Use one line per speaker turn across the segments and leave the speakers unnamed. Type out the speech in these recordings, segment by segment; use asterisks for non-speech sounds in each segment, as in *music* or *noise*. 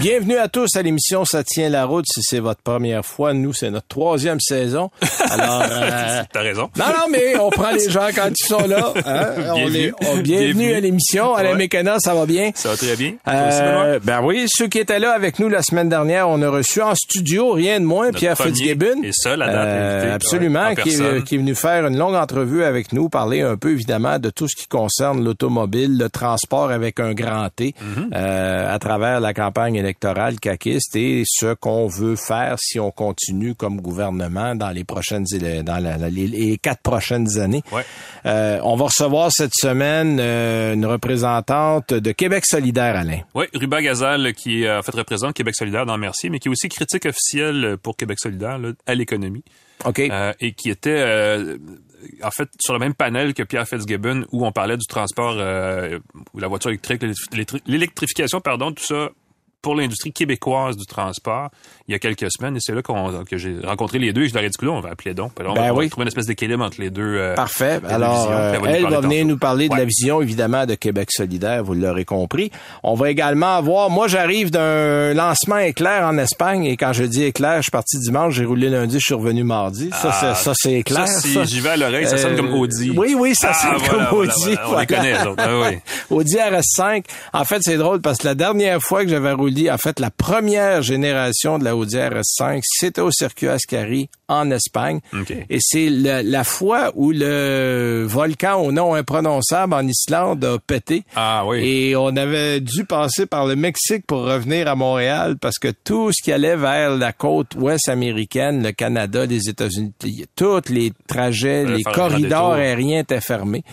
Bienvenue à tous à l'émission Ça tient la route. Si c'est votre première fois, nous, c'est notre troisième saison. Alors, *laughs*
euh... t'as raison.
Non, non, mais on prend les gens quand ils sont là. Hein? On est, on, bienvenue, bienvenue, à l'émission. Alain ouais. Mécana, ça va bien?
Ça va très bien.
Euh, ben oui, ceux qui étaient là avec nous la semaine dernière, on a reçu en studio, rien de moins, Notre Pierre Fitzgibbon.
Et ça, la date euh,
Absolument, qui, est, qui, est, venu faire une longue entrevue avec nous, parler un peu, évidemment, de tout ce qui concerne l'automobile, le transport avec un grand T, mm -hmm. euh, à travers la campagne électorale caquiste et ce qu'on veut faire si on continue comme gouvernement dans les prochaines dans la, les, les, quatre prochaines années.
Ouais.
Euh, on va recevoir cette semaine euh, une représentante de Québec solidaire, Alain.
Oui, Ruba Gazal, qui en fait représente Québec solidaire dans Mercier, mais qui est aussi critique officielle pour Québec solidaire là, à l'économie.
OK.
Euh, et qui était en fait sur le même panel que Pierre Fitzgibbon où on parlait du transport euh, la voiture électrique l'électrification pardon tout ça pour l'industrie québécoise du transport il y a quelques semaines et c'est là qu'on que j'ai rencontré les deux et je leur ai dit que là on va appeler donc. On
ben
va
oui.
trouver une espèce d'équilibre entre les deux euh,
parfait. alors euh,
elle
va venir nous parler de la vision évidemment de Québec solidaire vous l'aurez compris. On va également avoir moi j'arrive d'un lancement éclair en Espagne et quand je dis éclair je suis parti dimanche j'ai roulé lundi je suis revenu mardi. Ça
ah,
c'est ça c'est éclair
ça, si j'y vais à l'oreille ça sonne
Euh,
comme Audi.
oui oui ça
ah,
sonne
voilà,
comme
voilà,
Audi
on les connaît les autres. Ah, oui. *laughs*
Audi RS5 en fait c'est drôle parce que la dernière fois que j'avais roulé en fait la première génération de la Audi RS5 c'était au circuit Ascari en Espagne.
Okay.
Et c'est la, la, fois où le volcan au nom imprononçable en Islande a pété.
Ah oui.
Et on avait dû passer par le Mexique pour revenir à Montréal parce que tout ce qui allait vers la côte ouest américaine, le Canada, les États-Unis, tous les trajets, les corridors aériens étaient fermés.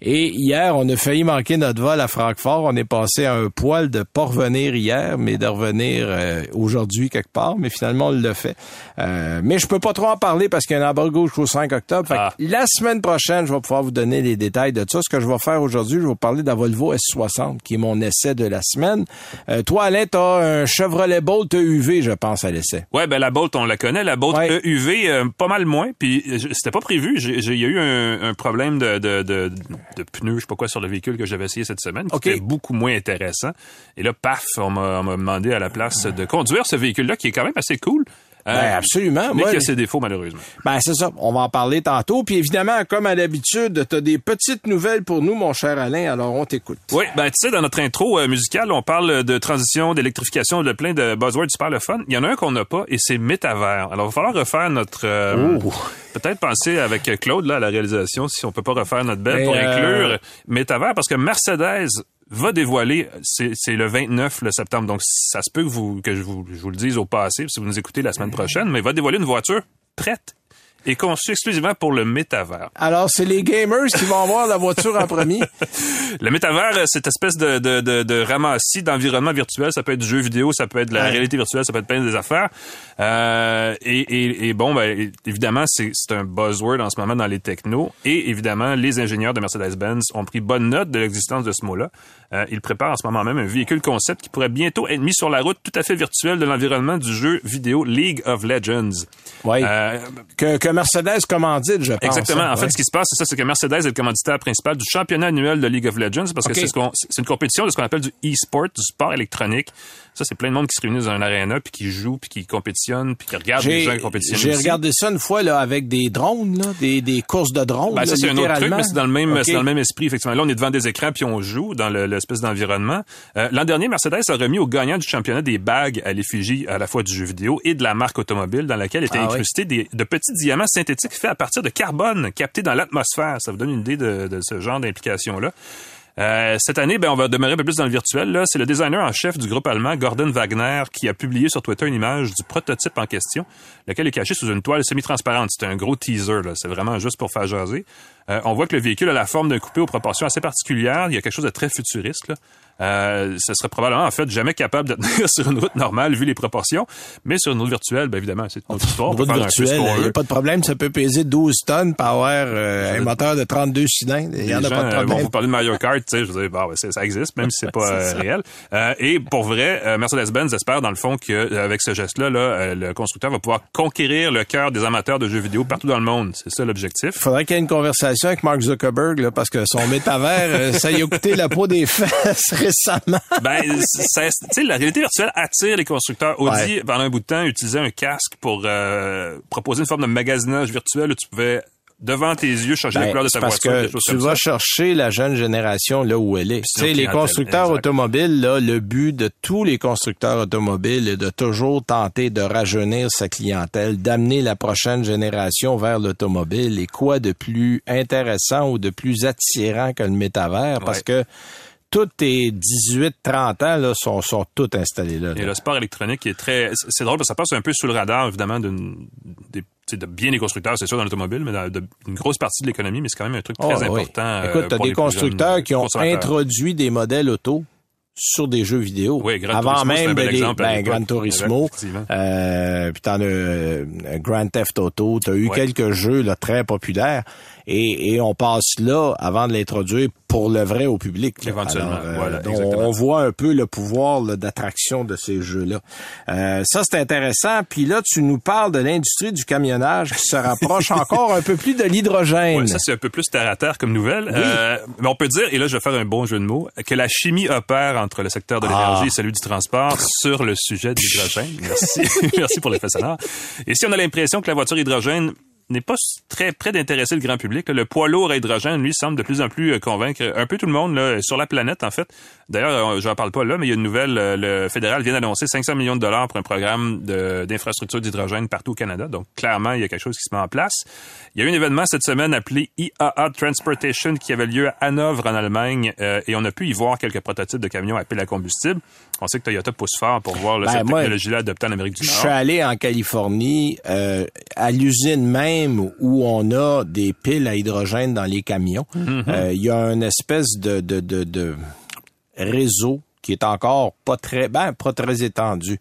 Et hier, on a failli manquer notre vol à Francfort. On est passé à un poil de pas revenir hier, mais de revenir euh, aujourd'hui quelque part. Mais finalement, on l'a fait. Euh, mais je peux pas trop en parler parce qu'il y a un embargo jusqu'au 5 octobre. Fait
Ah.
La semaine prochaine, je vais pouvoir vous donner les détails de ça. Ce que je vais faire aujourd'hui, je vais vous parler de la Volvo S60, qui est mon essai de la semaine. Euh, toi, Alain, t'as un Chevrolet Bolt EUV, je pense, à l'essai.
Ouais, ben la Bolt, on la connaît. La Bolt
Ouais.
EUV, euh, pas mal moins. Puis euh, c'était pas prévu. Il y a eu un, un problème de, de, de, de pneus, je sais pas quoi, sur le véhicule que j'avais essayé cette semaine, qui était beaucoup moins intéressant. Et là, paf, on m'a demandé à la place de conduire ce véhicule-là, qui est quand même assez cool. Euh,
Ben, absolument.
Mais qui a ses défauts, malheureusement.
Ben, c'est ça. On va en parler tantôt. Puis évidemment, comme à l'habitude, t'as des petites nouvelles pour nous, mon cher Alain. Alors, on t'écoute.
Oui, ben tu sais, dans notre intro euh, musicale, on parle de transition, d'électrification, de plein de buzzwords super le fun. Il y en a un qu'on n'a pas et c'est métavers. Alors, il va falloir refaire notre... euh. Peut-être penser avec Claude, là, à la réalisation, si on peut pas refaire notre belle
Mais,
pour
euh,
inclure métavers, parce que Mercedes va dévoiler, c'est c'est le 29 le septembre, donc ça se peut que, vous, que je, vous, je vous le dise au passé, si vous nous écoutez la semaine prochaine, mais va dévoiler une voiture prête et conçue exclusivement pour le métavers.
Alors, c'est les gamers qui vont avoir la voiture en premier. *laughs*
Le métavers, euh, cette espèce de, de, de, de ramassis d'environnement virtuel, ça peut être du jeu vidéo, ça peut être de la
Ouais.
réalité virtuelle, ça peut être plein des affaires. Euh, et, et, et bon, ben, évidemment, c'est c'est un buzzword en ce moment dans les technos. Et évidemment, les ingénieurs de Mercedes-Benz ont pris bonne note de l'existence de ce mot-là. Euh, ils préparent en ce moment même un véhicule concept qui pourrait bientôt être mis sur la route tout à fait virtuelle de l'environnement du jeu vidéo League of Legends.
Oui.
Euh,
que, que Mercedes commandite, je pense.
Exactement.
hein.
En fait,
Ouais.
ce qui se passe, c'est ça, c'est que Mercedes est le commanditaire principal du championnat annuel de League of Legends parce que c'est ce une compétition de ce qu'on appelle du e-sport, du sport électronique. Ça, c'est plein de monde qui se réunit dans un aréna puis qui joue puis qui compétitionne puis qui regarde les gens qui compétitionnent.
J'ai regardé ça une fois là avec des drones, là, des, des courses de drones.
Ben, ça, c'est un autre truc, mais c'est dans le même,
OK.
c'est dans le même esprit, effectivement. Là, on est devant des écrans puis on joue dans le- l'espèce d'environnement. Euh, L'an dernier, Mercedes a remis au gagnant du championnat des bagues à l'effigie à la fois du jeu vidéo et de la marque automobile dans laquelle étaient
Ah oui.
incrustés des, de petits diamants synthétiques faits à partir de carbone captés dans l'atmosphère. Ça vous donne une idée de, de ce genre d'implication-là. Euh, cette année, ben, on va demeurer un peu plus dans le virtuel. C'est le designer en chef du groupe allemand, Gordon Wagner, qui a publié sur Twitter une image du prototype en question, lequel est caché sous une toile semi-transparente. C'est un gros teaser. C'est vraiment juste pour faire jaser. on voit que le véhicule a la forme d'un coupé aux proportions assez particulières. Il y a quelque chose de très futuriste. Là. Euh, ce serait probablement en fait jamais capable de *laughs* tenir sur une route normale vu les proportions, mais sur une route virtuelle, bien évidemment, c'est une autre histoire.
Une route virtuelle, il n'y a pas de problème, ça peut peser 12 tonnes, power euh, un moteur de 32 cylindres, il y en a pas de problème. Bon,
vous parlez de Mario Kart, tu sais, je veux dire, bon, ça existe, même si c'est *laughs* pas euh, réel. Euh, et pour vrai, Mercedes-Benz espère dans le fond qu'avec ce geste-là, là, le constructeur va pouvoir conquérir le cœur des amateurs de jeux vidéo partout dans le monde. C'est ça l'objectif.
Il faudrait qu'il y ait une conversation avec Mark Zuckerberg, là, parce que son métavers, ça y a coûté la peau des *laughs* fesses récemment. *laughs*
ben, tu la réalité virtuelle attire les constructeurs. Audi, pendant un bout de temps, utilisait un casque pour euh, proposer une forme de magasinage virtuel où tu pouvais devant tes yeux changer la ben, couleur de ta
parce
voiture.
Parce que tu vas chercher la jeune génération là où elle est. Tu sais, les constructeurs automobiles, là, le but de tous les constructeurs automobiles est de toujours tenter de rajeunir sa clientèle, d'amener la prochaine génération vers l'automobile. Et quoi de plus intéressant ou de plus attirant que le métavers? Parce que tous tes 18-30 ans là, sont, sont tous installés là,
Et le sport électronique est très... C'est drôle parce que ça passe un peu sous le radar, évidemment, d'une des de bien des constructeurs, c'est sûr, dans l'automobile, mais dans une grosse partie de l'économie, mais c'est quand même un truc très oh, important.
Écoute, euh, t'as des constructeurs qui ont introduit des modèles auto sur des jeux vidéo.
Oui, Gran
avant
Turismo,
même
un bel
de
exemple
ben, Gran Turismo, euh, puis t'en as euh, Grand Theft Auto, t'as eu quelques jeux là très populaires et, et on passe là avant de l'introduire pour le vrai au public.
Éventuellement,
euh, on, voit un peu le pouvoir d'attraction de ces jeux-là. Euh, ça, c'est intéressant. Puis là, tu nous parles de l'industrie du camionnage qui se rapproche *laughs* encore un peu plus de l'hydrogène.
Ouais, ça, c'est un peu plus terre à terre comme nouvelle. Euh, mais on peut dire, et là, je vais faire un bon jeu de mots, que la chimie opère entre le secteur de l'énergie ah. et celui du transport sur le sujet de l'hydrogène. Merci. *laughs* Merci pour l'effet sonore. Et si on a l'impression que la voiture hydrogène n'est pas très près d'intéresser le grand public. Le poids lourd à hydrogène, lui, semble de plus en plus euh, convaincre un peu tout le monde là, sur la planète, en fait. D'ailleurs, euh, je n'en parle pas là, mais il y a une nouvelle. Euh, le fédéral vient d'annoncer 500 millions de dollars pour un programme d'infrastructure d'hydrogène partout au Canada. Donc, clairement, il y a quelque chose qui se met en place. Il y a eu un événement cette semaine appelé IAA Transportation qui avait lieu à Hanovre, en Allemagne, et on a pu y voir quelques prototypes de camions à pile à combustible. On sait que Toyota pousse fort pour voir là, ben, cette technologie-là adoptée en Amérique du Nord.
Je suis allé en Californie, à l'usine même où on a des piles à hydrogène dans les camions, mhm. euh, il y a une espèce de, de, de, réseau qui est encore pas très ben pas très étendu.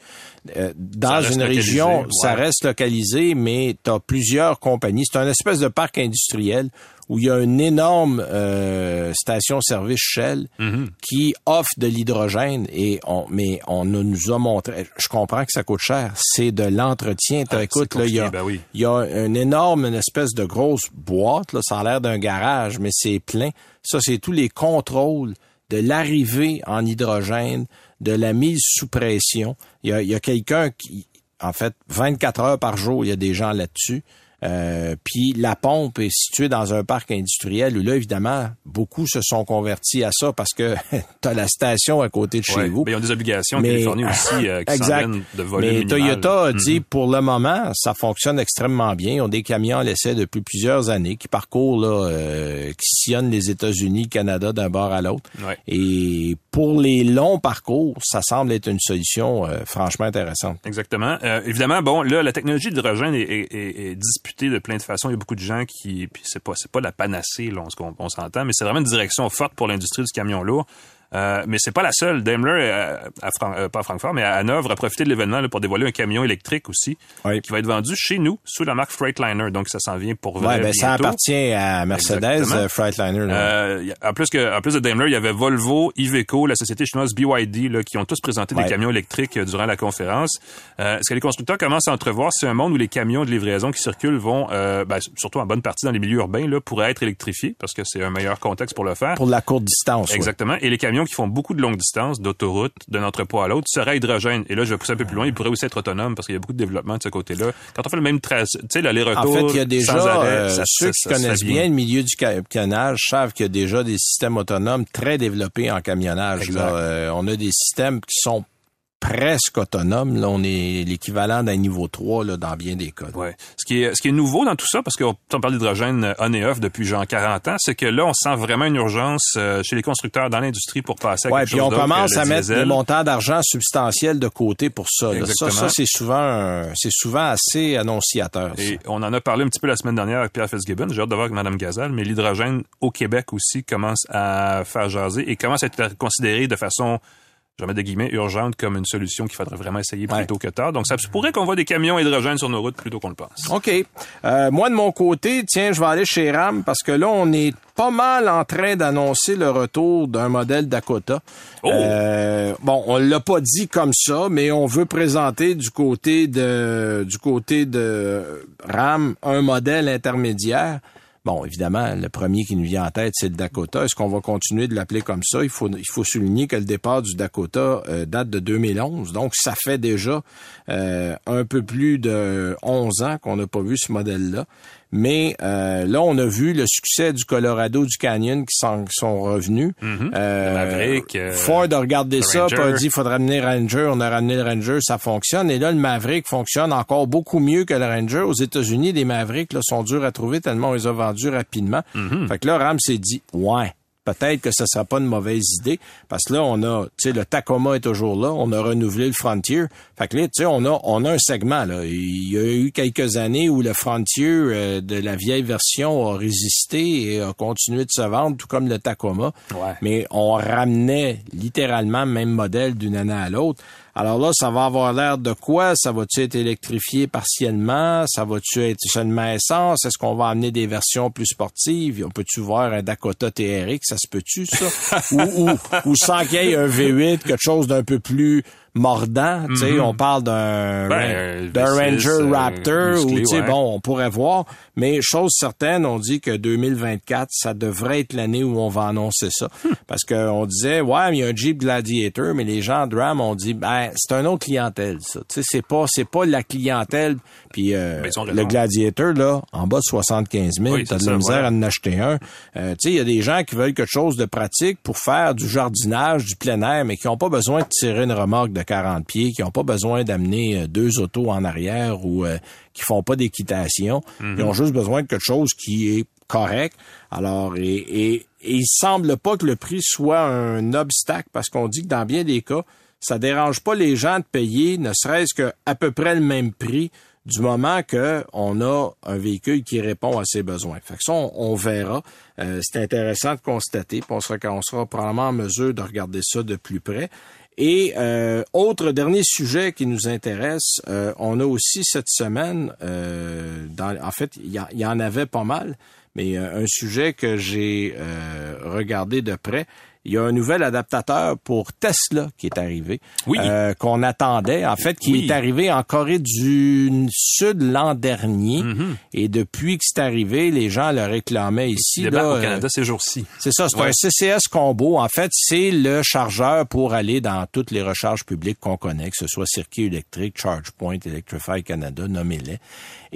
Euh, dans une région, ça reste localisé, mais tu as plusieurs compagnies. C'est un espèce de parc industriel où il y a une énorme euh, station-service Shell mhm. qui offre de l'hydrogène et on mais on nous a montré je comprends que ça coûte cher c'est de l'entretien. Ah, écoute là il y a ben il y a une énorme une espèce de grosse boîte là ça a l'air d'un garage mais c'est plein. Ça c'est tous les contrôles de l'arrivée en hydrogène de la mise sous pression. Il y a, il y a quelqu'un qui en fait 24 heures par jour il y a des gens là-dessus euh, puis la pompe est située dans un parc industriel où là, évidemment, beaucoup se sont convertis à ça parce que *laughs* tu as la station à côté de chez vous.
Mais ils ont des obligations mais, Californie aussi euh, qui *laughs* exact. de volume
Mais Toyota a dit, mhm. pour le moment, ça fonctionne extrêmement bien. Ils ont des camions à l'essai depuis plusieurs années qui parcourent, là, euh, qui sillonnent les États-Unis, Canada d'un bord à l'autre. Et pour les longs parcours, ça semble être une solution euh, franchement intéressante.
Exactement. Euh, évidemment, bon, là, la technologie d'hydrogène est, est, est, disputée de plein de façons. Il y a beaucoup de gens qui, puis c'est pas, c'est pas la panacée, là, on s'entend, mais c'est vraiment une direction forte pour l'industrie du camion lourd. Euh, mais c'est pas la seule. Daimler, euh, à euh, pas à Francfort, mais à Hanovre, a profité de l'événement pour dévoiler un camion électrique aussi, qui va être vendu chez nous sous la marque Freightliner. Donc ça s'en vient pour vrai.
Ouais, ben, ça appartient à Mercedes, Freightliner.
en plus que, en plus de Daimler, il y avait Volvo, Iveco, la société chinoise BYD, là, qui ont tous présenté des camions électriques durant la conférence. ce que les constructeurs commencent à entrevoir, c'est un monde où les camions de livraison qui circulent vont, ben, surtout en bonne partie dans les milieux urbains, là, pourraient être électrifiés parce que c'est un meilleur contexte pour le faire.
Pour la courte distance.
Exactement. Et les camions qui font beaucoup de longues distances, d'autoroute, d'un entrepôt à l'autre, serait hydrogène. Et là, je vais pousser un peu plus loin, il pourrait aussi être autonome parce qu'il y a beaucoup de développement de ce côté-là. Quand on fait le même trajet, tu sais, l'aller-retour.
En fait, il y a déjà, euh, ceux qui connaissent bien. le milieu du camionnage savent qu'il y a déjà des systèmes autonomes très développés en camionnage. Là. Euh, on a des systèmes qui sont presque autonome. Là, on est l'équivalent d'un niveau 3 là, dans bien des cas.
Ouais. Ce qui est ce qui est nouveau dans tout ça, parce qu'on parle d'hydrogène on et off depuis genre 40 ans, c'est que là, on sent vraiment une urgence euh, chez les constructeurs dans l'industrie pour passer à
ouais,
quelque
puis
chose
on commence à mettre des montants d'argent substantiels de côté pour ça. là. Ça, ça c'est souvent, c'est souvent assez annonciateur. ça.
Et on en a parlé un petit peu la semaine dernière avec Pierre Fitzgibbon. J'ai hâte de voir avec Mme Gazal, mais l'hydrogène au Québec aussi commence à faire jaser et commence à être considéré de façon, je vais mettre des guillemets, urgente comme une solution qu'il faudrait vraiment essayer plus
Ouais.
tôt que tard. Donc ça se pourrait qu'on voit des camions hydrogène sur nos routes plus tôt qu'on le pense.
OK. Euh, moi, de mon côté, tiens, je vais aller chez RAM parce que là, on est pas mal en train d'annoncer le retour d'un modèle Dakota.
Oh!
Euh, bon, on l'a pas dit comme ça, mais on veut présenter du côté de du côté de RAM un modèle intermédiaire. Bon, évidemment, le premier qui nous vient en tête, c'est le Dakota. Est-ce qu'on va continuer de l'appeler comme ça? Il faut, il faut souligner que le départ du Dakota euh, date de 2011. Donc, ça fait déjà euh, un peu plus de 11 ans qu'on n'a pas vu ce modèle-là. Mais euh, là, on a vu le succès du Colorado, du Canyon qui sont, qui sont revenus. Euh,
Maverick, euh,
Ford a regardé ça, a dit il faudrait ramener Ranger. On a ramené le Ranger, ça fonctionne. Et là, le Maverick fonctionne encore beaucoup mieux que le Ranger. Aux États-Unis, les Mavericks là, sont durs à trouver tellement on les a vendus rapidement. Fait que là, Ram s'est dit ouais. Peut-être que ce sera pas une mauvaise idée parce que là on a, tu sais, le Tacoma est toujours là, on a renouvelé le Frontier. Fait que là, tu sais, on a on a un segment là. Il y a eu quelques années où le Frontier euh, de la vieille version a résisté et a continué de se vendre, tout comme le Tacoma.
Ouais.
Mais on ramenait littéralement le même modèle d'une année à l'autre. Alors là, ça va avoir l'air de quoi? Ça va-tu être électrifié partiellement? Ça va-tu être seulement essence? Est-ce qu'on va amener des versions plus sportives? On peut-tu voir un Dakota TRX? Ça se peut-tu, ça? *laughs* ou, ou, ou sans qu'il y ait un V8, quelque chose d'un peu plus mordant. Tu sais, on parle d'un.
Ben, V6,
Ranger
euh,
Raptor ou
ouais.
bon, on pourrait voir. Mais chose certaine, on dit que 2024, ça devrait être l'année où on va annoncer ça.
Hmm.
Parce qu'on disait, ouais, mais il y a un Jeep Gladiator, mais les gens de Ram ont dit, ben, c'est un autre clientèle, ça. Tu sais, c'est pas, c'est pas la clientèle. Puis euh,
Ben,
le Gladiator, là, en bas de 75 000,
Oui,
t'as de la misère à en acheter un. Euh, tu sais, il y a des gens qui veulent quelque chose de pratique pour faire du jardinage, du plein air, mais qui n'ont pas besoin de tirer une remorque de 40 pieds, qui n'ont pas besoin d'amener euh, deux autos en arrière ou euh, qui font pas d'équitation. Ils ont juste besoin de quelque chose qui est correct. Alors, et, et, et il semble pas que le prix soit un obstacle parce qu'on dit que dans bien des cas, ça dérange pas les gens de payer, ne serait-ce que à peu près le même prix du moment que on a un véhicule qui répond à ses besoins. Fait que ça, on, on verra. Euh, c'est intéressant de constater, puis on sera, on sera probablement en mesure de regarder ça de plus près. Et euh, autre dernier sujet qui nous intéresse, euh, on a aussi cette semaine, euh, en fait, il y, y en avait pas mal, mais euh, un sujet que j'ai euh, regardé de près. Il y a un nouvel adaptateur pour Tesla qui est arrivé,
Oui.
euh, qu'on attendait, en fait, qui
Oui.
est arrivé en Corée du Sud l'an dernier.
Mm-hmm.
Et depuis que c'est arrivé, les gens le réclamaient ici.
Il
là,
au
euh,
Canada ces jours-ci.
c'est ça, c'est
Ouais.
un CCS combo. En fait, c'est le chargeur pour aller dans toutes les recharges publiques qu'on connaît, que ce soit Circuit électrique, ChargePoint, Electrify Canada, nommez-les.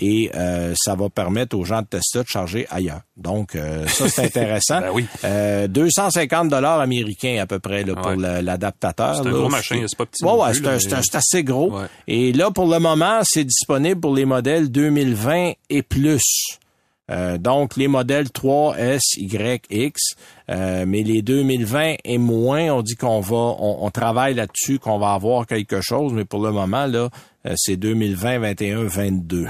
Et euh, ça va permettre aux gens de Tesla de charger ailleurs. Donc, euh, ça, c'est *laughs* intéressant.
Ben oui.
Euh, 250 dollars américains à peu près là, pour
Ouais.
l'adaptateur.
C'est un
là.
gros machin, c'est pas petit
Ouais, ouais, c'est assez gros.
Ouais.
Et là, pour le moment, c'est disponible pour les modèles 2020 et plus. Euh, donc, les modèles 3S, Y, X, euh, mais les 2020 et moins, on dit qu'on va, on, on travaille là-dessus, qu'on va avoir quelque chose, mais pour le moment, là, c'est 2020, 21, 22.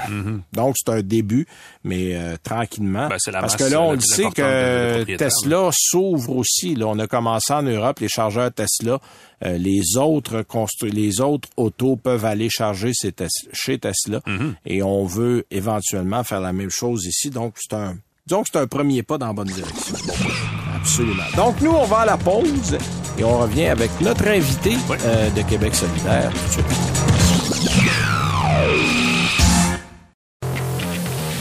Donc, c'est un début, mais euh, tranquillement.
Ben, la
Parce que là,
euh,
on le sait que Tesla s'ouvre aussi. Là, on a commencé en Europe, les chargeurs Tesla. Euh, les autres les autres autos peuvent aller charger ces Tes- chez Tesla.
Mm-hmm.
Et on veut éventuellement faire la même chose ici. Donc, c'est un, que c'est un premier pas dans la bonne direction. Absolument. Donc, nous, on va à la pause et on revient avec notre invité euh, de Québec solidaire tout de suite.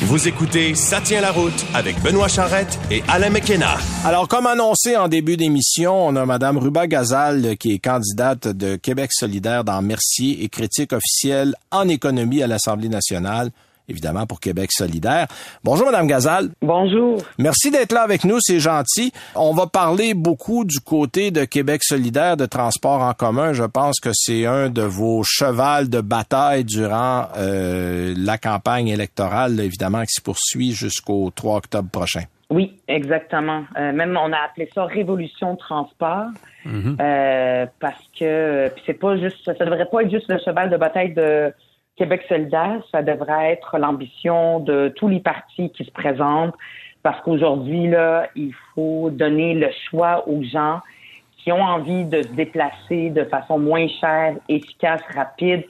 Vous écoutez Ça tient la route avec Benoît Charrette et Alain McKenna.
Alors, comme annoncé en début d'émission, on a Madame Ruba Gazal, qui est candidate de Québec solidaire dans Mercier et critique officielle en économie à l'Assemblée nationale. Évidemment pour Québec solidaire. Bonjour, Madame Gazal.
Bonjour.
Merci d'être là avec nous, c'est gentil. On va parler beaucoup du côté de Québec solidaire de transport en commun. Je pense que c'est un de vos chevals de bataille durant euh, la campagne électorale, évidemment, qui se poursuit jusqu'au 3 octobre prochain.
Oui, exactement. Euh, même on a appelé ça révolution transport mhm. euh, parce que c'est pas juste, ça devrait pas être juste le cheval de bataille de Québec solidaire, ça devrait être l'ambition de tous les partis qui se présentent parce qu'aujourd'hui là, il faut donner le choix aux gens qui ont envie de se déplacer de façon moins chère, efficace, rapide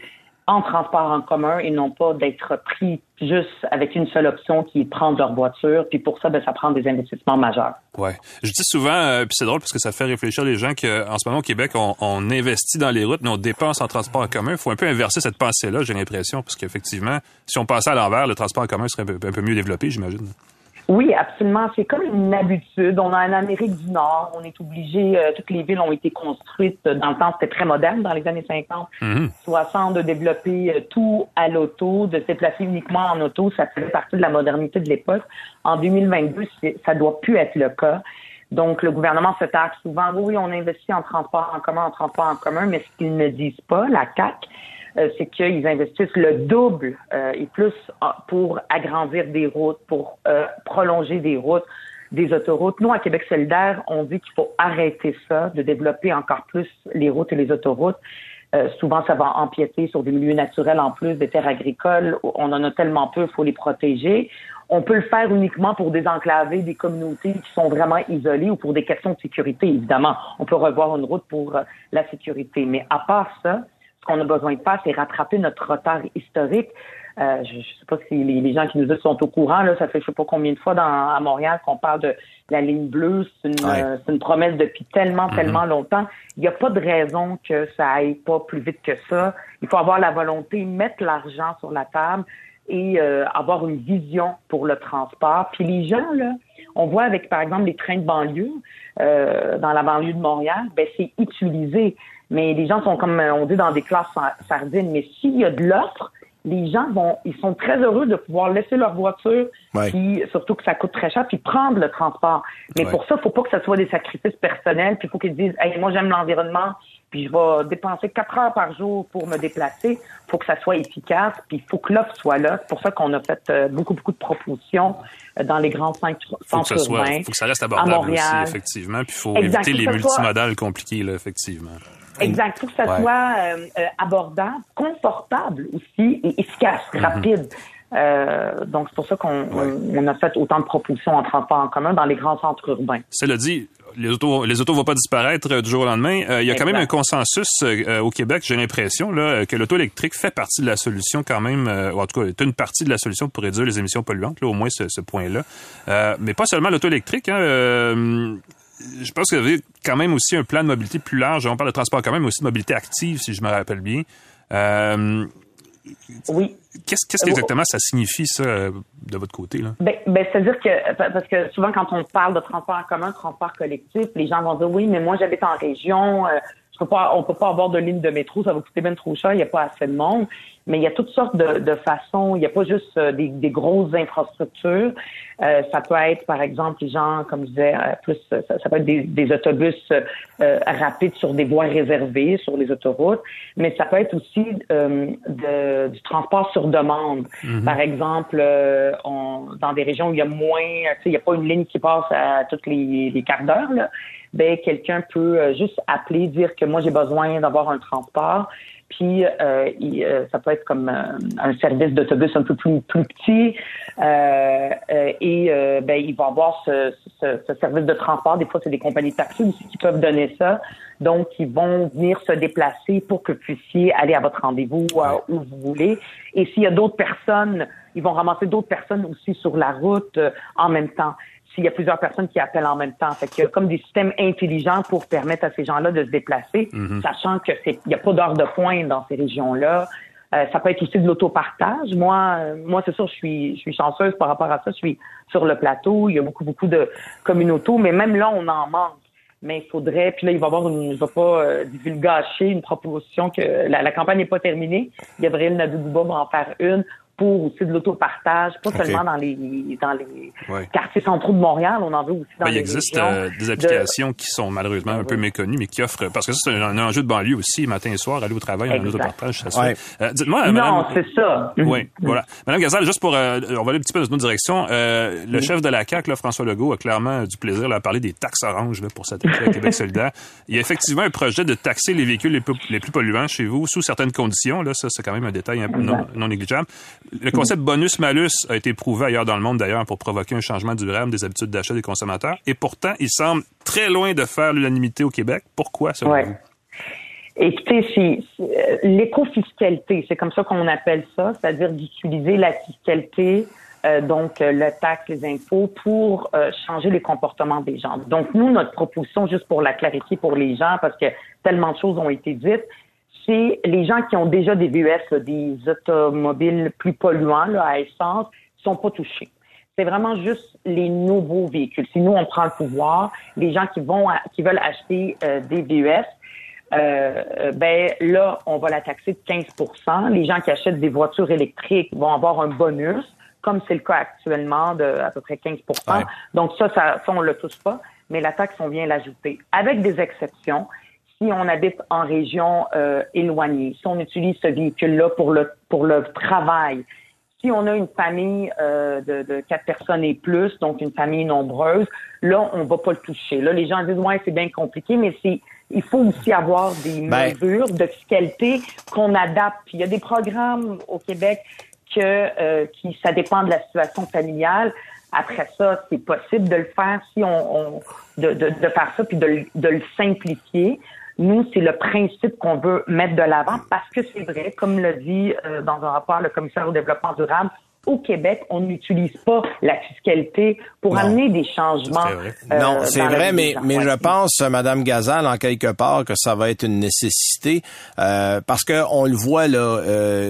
en transport en commun et non pas d'être pris juste avec une seule option qui est prendre leur voiture. Puis pour ça, ben, ça prend des investissements majeurs.
Ouais, je dis souvent, euh, puis c'est drôle parce que ça fait réfléchir les gens qu'en ce moment au Québec, on, investit dans les routes, mais on dépense en transport en commun. Il faut un peu inverser cette pensée-là, j'ai l'impression, parce qu'effectivement, si on passait à l'envers, le transport en commun serait un peu mieux développé, j'imagine.
Oui, absolument. C'est comme une habitude. On a en Amérique du Nord, on est obligé, euh, toutes les villes ont été construites dans le temps, c'était très moderne dans les années 50, 60, mhm. de développer euh, tout à l'auto, de se déplacer uniquement en auto. Ça faisait partie de la modernité de l'époque. En 2022, ça doit plus être le cas. Donc, le gouvernement se taxe souvent, oui, on investit en transport en commun, en transport en commun, mais ce qu'ils ne disent pas, la CAC, euh, c'est qu'ils investissent le double euh, et plus euh, pour agrandir des routes, pour prolonger des routes, des autoroutes. Nous, à Québec solidaire, on dit qu'il faut arrêter ça, de développer encore plus les routes et les autoroutes. souvent, ça va empiéter sur des milieux naturels en plus, des terres agricoles. On en a tellement peu, il faut les protéger. On peut le faire uniquement pour désenclaver des communautés qui sont vraiment isolées ou pour des questions de sécurité, évidemment. On peut revoir une route pour la sécurité. Mais à part ça, qu'on a besoin de faire, c'est rattraper notre retard historique. Euh, je ne sais pas si les, gens qui nous disent sont au courant. Là, ça fait je sais pas combien de fois dans, à Montréal qu'on parle de la ligne bleue. C'est une, euh, promesse depuis tellement, mm-hmm. tellement longtemps. Il n'y a pas de raison que ça aille pas plus vite que ça. Il faut avoir la volonté, mettre l'argent sur la table et euh, avoir une vision pour le transport. Puis les gens, là, on voit avec, par exemple, les trains de banlieue dans la banlieue de Montréal, ben c'est utilisé. Mais les gens sont comme on dit dans des classes sardines. Mais s'il y a de l'offre, les gens vont, ils sont très heureux de pouvoir laisser leur voiture, puis surtout que ça coûte très cher, puis prendre le transport. Mais pour ça, il faut pas que ce soit des sacrifices personnels, puis il faut qu'ils disent, hey, moi j'aime l'environnement, puis je vais dépenser quatre heures par jour pour me déplacer. Il faut que ça soit efficace, puis il faut que l'offre soit là. C'est pour ça qu'on a fait euh, beaucoup, beaucoup de propositions euh, dans les grands centres
faut que ça soit, faut que ça reste abordable aussi, effectivement. Puis il faut éviter les multimodales compliqués, là, effectivement.
Exact. Pour que ça soit euh, euh, abordable, confortable aussi et efficace, mhm. rapide. Euh, donc, c'est pour ça qu'on on, a fait autant de propositions en transport en commun dans les grands centres urbains.
Cela dit, les autos, les autos vont pas disparaître du jour au lendemain. il y a quand même un consensus au Québec, j'ai l'impression, là, que l'auto électrique fait partie de la solution quand même, ou en tout cas, est une partie de la solution pour réduire les émissions polluantes, là, au moins ce, ce point-là. mais pas seulement l'auto électrique. Hein, je pense que vous avez quand même aussi un plan de mobilité plus large. On parle de transport quand même, mais aussi de mobilité active, si je me rappelle bien. Euh,
oui.
Qu'est-ce qu'est-ce exactement ça signifie, ça, de votre côté? Là?
Ben, ben c'est-à-dire que, parce que souvent, quand on parle de transport en commun, transport collectif, les gens vont dire, oui, mais moi, j'habite en région, euh, je peux pas, on peut pas avoir de ligne de métro, ça va coûter bien trop cher, il n'y a pas assez de monde mais il y a toutes sortes de, de façons. Il n'y a pas juste euh, des, des, grosses infrastructures. Euh, ça peut être, par exemple, les gens, comme je disais, euh, plus ça, peut être des, des autobus rapides sur des voies réservées, sur les autoroutes, mais ça peut être aussi de, du transport sur demande. Mm-hmm. Par exemple, on, dans des régions où il y a moins, il n'y a pas une ligne qui passe à toutes les, les quarts d'heure, ben quelqu'un peut juste appeler, dire que moi j'ai besoin d'avoir un transport puis euh, euh, ça peut être comme euh, un service d'autobus un peu plus, plus petit. et ben, il va avoir ce, ce, ce, service de transport. Des fois, c'est des compagnies de taxi aussi qui peuvent donner ça. Donc, ils vont venir se déplacer pour que vous puissiez aller à votre rendez-vous où vous voulez. Et s'il y a d'autres personnes, ils vont ramasser d'autres personnes aussi sur la route en même temps s'il y a plusieurs personnes qui appellent en même temps. Fait qu'il y a comme des systèmes intelligents pour permettre à ces gens-là de se déplacer, mhm. sachant que c'est il n'y a pas d'heure de pointe dans ces régions-là. Euh, ça peut être aussi de l'autopartage. Moi, euh, moi c'est sûr, je suis, je suis chanceuse par rapport à ça. Je suis sur le plateau. Il y a beaucoup, beaucoup de communautés, mais même là, on en manque. Mais il faudrait, puis là, il va y avoir une, je vais pas euh, divulgacher une proposition que la, campagne n'est pas terminée. Gabriel Nadeau-Dubois va en faire une pour aussi de l'autopartage, pas seulement dans les dans les quartiers centraux de Montréal, on en veut aussi dans ben,
les Il existe euh, des applications qui sont malheureusement un peu méconnues, mais qui offrent parce que c'est un, enjeu de banlieue aussi, matin et soir, aller au travail en autopartage, ça se fait.
Euh, dites-moi, non, c'est ça.
Oui, voilà. Madame Gazal, juste pour euh, on va aller un petit peu dans une autre direction. le chef de la CAC, là, François Legault, a clairement du plaisir à parler des taxes oranges là, pour s'attaquer à Québec *laughs* solidaire. Il y a effectivement un projet de taxer les véhicules les plus, les plus polluants chez vous sous certaines conditions. Là, ça c'est quand même un détail un peu non, non négligeable. Le concept bonus malus a été prouvé ailleurs dans le monde d'ailleurs pour provoquer un changement durable des habitudes d'achat des consommateurs. Et pourtant, il semble très loin de faire l'unanimité au Québec. Pourquoi, selon ouais. vous?
Écoutez, c'est euh, l'éco-fiscalité, c'est comme ça qu'on appelle ça, c'est-à-dire d'utiliser la fiscalité, euh, donc euh, le taxe, les impôts, pour changer les comportements des gens. Donc nous, notre proposition, juste pour la clarifier pour les gens, parce que tellement de choses ont été dites, c'est les gens qui ont déjà des VUS, des automobiles plus polluants là, à essence, sont pas touchés. C'est vraiment juste les nouveaux véhicules. Si nous on prend le pouvoir, les gens qui vont qui veulent acheter euh, des VUS, euh, euh, ben là on va la taxer de 15% Les gens qui achètent des voitures électriques vont avoir un bonus, comme c'est le cas actuellement de à peu près 15 Donc ça, ça, ça on le touche pas, mais la taxe on vient l'ajouter avec des exceptions si on habite en région euh, éloignée, si on utilise ce véhicule-là pour le pour le travail, si on a une famille euh, de, de, quatre personnes et plus, donc une famille nombreuse, là, on va pas le toucher. Là, les gens disent ouais, c'est bien compliqué, mais c'est il faut aussi avoir des ben mesures de fiscalité qu'on adapte. Puis il y a des programmes au Québec que euh, qui ça dépend de la situation familiale. Après ça, c'est possible de le faire si on, on de, de, de, faire ça puis de, de le simplifier. Nous, c'est le principe qu'on veut mettre de l'avant parce que c'est vrai, comme le dit euh, dans un rapport le commissaire au développement durable, au Québec, on n'utilise pas la fiscalité pour amener des changements.
Euh, non, c'est vrai, mais, mais je pense, Madame Gazal, en quelque part, que ça va être une nécessité euh, parce que on le voit là,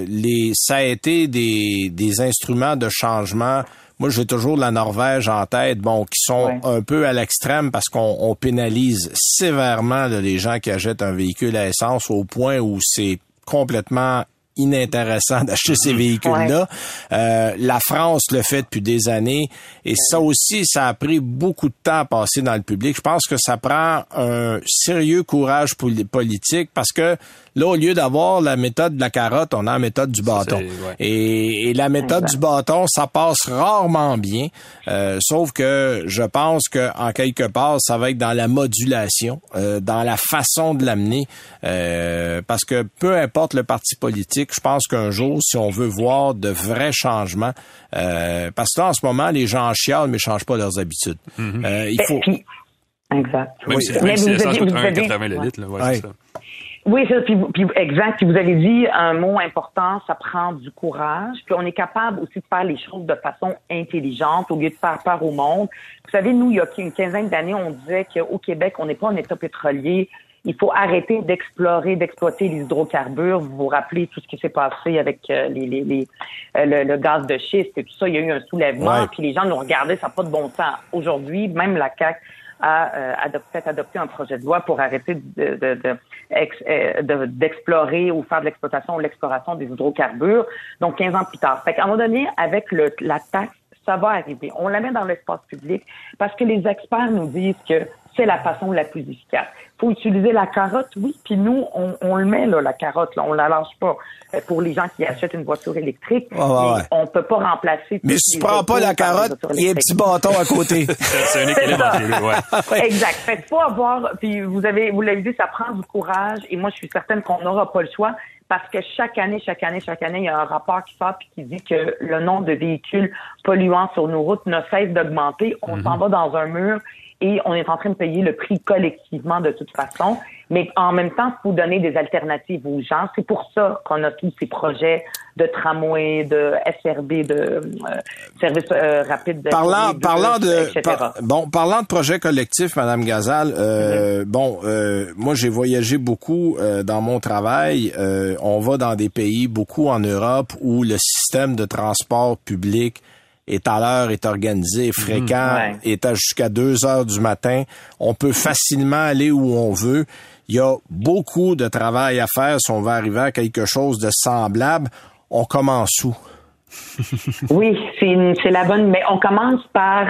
les ça a été des, des instruments de changement moi, j'ai toujours la Norvège en tête, bon, qui sont un peu à l'extrême parce qu'on pénalise sévèrement les gens qui achètent un véhicule à essence au point où c'est complètement inintéressant *laughs* d'acheter ces véhicules-là. Euh, la France le fait depuis des années et ça aussi, ça a pris beaucoup de temps à passer dans le public. Je pense que ça prend un sérieux courage politique parce que Là, au lieu d'avoir la méthode de la carotte, on a la méthode du bâton. Et, la méthode du bâton, ça passe rarement bien. Euh, sauf que je pense que en quelque part, ça va être dans la modulation, euh, dans la façon de l'amener. Euh, parce que peu importe le parti politique, je pense qu'un jour, si on veut voir de vrais changements, parce que là, en ce moment, les gens chialent, mais changent pas leurs habitudes.
Mm-hmm. il faut. Exact.
Même si, même si 80 litres, là, ouais, ça.
Oui, ça, puis, puis, exact. Puis vous avez dit un mot important, ça prend du courage. Puis on est capable aussi de faire les choses de façon intelligente au lieu de faire peur au monde. Vous savez, nous, il y a une quinzaine d'années, on disait qu'au Québec, on n'est pas un État pétrolier. Il faut arrêter d'explorer, d'exploiter les hydrocarbures. Vous vous rappelez tout ce qui s'est passé avec euh, les, les, les euh, le, gaz de schiste et tout ça. Il y a eu un soulèvement. Puis les gens nous regardaient, ça n'a pas de bon sens. Aujourd'hui, même la CAQ a euh, adopté, adopté un projet de loi pour arrêter de, de, euh, d'explorer ou faire de l'exploitation ou l'exploration des hydrocarbures. Donc, 15 ans plus tard. Fait qu'à un moment donné, avec le, la taxe, ça va arriver. On la met dans l'espace public parce que les experts nous disent que c'est la façon la plus efficace. Il faut utiliser la carotte, oui, puis nous, on, on, le met, là, la carotte, là, on la lâche pas. Euh, pour les gens qui achètent une voiture électrique, oh, on peut pas remplacer...
Mais si tu prends pas la carotte, il y a un petit bâton à côté. *laughs*
c'est un équilibre *laughs* ouais.
Exact. Fait faut avoir... Puis vous avez, vous l'avez dit, ça prend du courage, et moi, je suis certaine qu'on n'aura pas le choix parce que chaque année, chaque année, chaque année, il y a un rapport qui sort puis qui dit que le nombre de véhicules polluants sur nos routes ne cesse d'augmenter. On mm-hmm. s'en va dans un mur et on est en train de payer le prix collectivement de toute façon. Mais en même temps, il faut donner des alternatives aux gens. C'est pour ça qu'on a tous ces projets de tramway, de SRB, de euh, service euh, rapide. De
parlant, parlant de, bon, parlant de projets collectifs, Madame Gazal. Euh, mm-hmm. Bon, euh, moi j'ai voyagé beaucoup dans mon travail. on va dans des pays, beaucoup en Europe, où le système de transport public est à l'heure, est organisé, est fréquent, mhm. est à jusqu'à 2 heures du matin. On peut facilement aller où on veut. Il y a beaucoup de travail à faire si on veut arriver à quelque chose de semblable. On commence où? *laughs*
oui, c'est la bonne, mais on commence par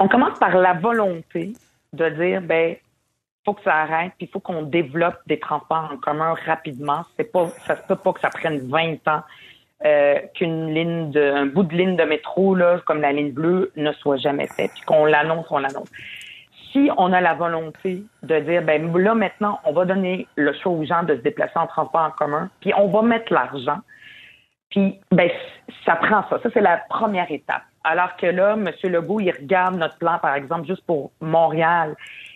on commence par la volonté de dire ben faut que ça arrête, puis il faut qu'on développe des transports en commun rapidement. C'est pas, ça se peut pas que ça prenne 20 ans euh, qu'une ligne de, un bout de ligne de métro là, comme la ligne bleue, ne soit jamais fait, puis qu'on l'annonce, on l'annonce. Si on a la volonté de dire, ben là maintenant, on va donner le choix aux gens de se déplacer en transport en commun, puis on va mettre l'argent, puis ben ça prend ça. Ça c'est la première étape. Alors que là, M. Legault, il regarde notre plan, par exemple, juste pour Montréal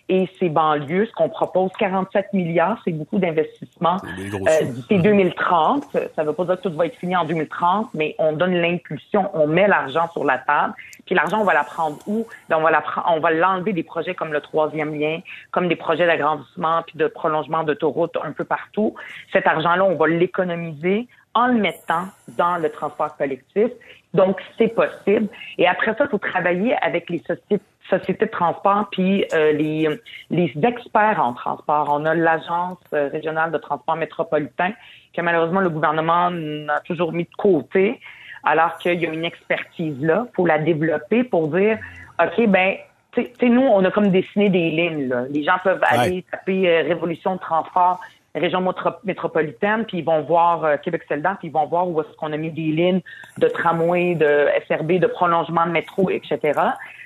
et ses banlieues, ce qu'on propose, 47 milliards, c'est beaucoup d'investissements euh, d'ici 2030. Ça ne veut pas dire que tout va être fini en 2030, mais on donne l'impulsion, on met l'argent sur la table. Puis l'argent, on va la prendre où? Ben, on va la on va l'enlever des projets comme le troisième lien, comme des projets d'agrandissement puis de prolongement d'autoroutes un peu partout. Cet argent-là, on va l'économiser en le mettant dans le transport collectif. Donc, c'est possible. Et après ça, il faut travailler avec les sociétés, sociétés de transport puis euh, les, les experts en transport. On a l'Agence euh, régionale de transport métropolitain que malheureusement le gouvernement a toujours mis de côté, alors qu'il y a une expertise là. Faut la développer pour dire, OK, ben tu sais, nous, on a comme dessiné des lignes. Là. Les gens peuvent aller taper euh, Révolution de transport région métropolitaine, puis ils vont voir euh, Québec solidaire, puis ils vont voir où est-ce qu'on a mis des lignes de tramway, de SRB, de prolongement de métro, etc.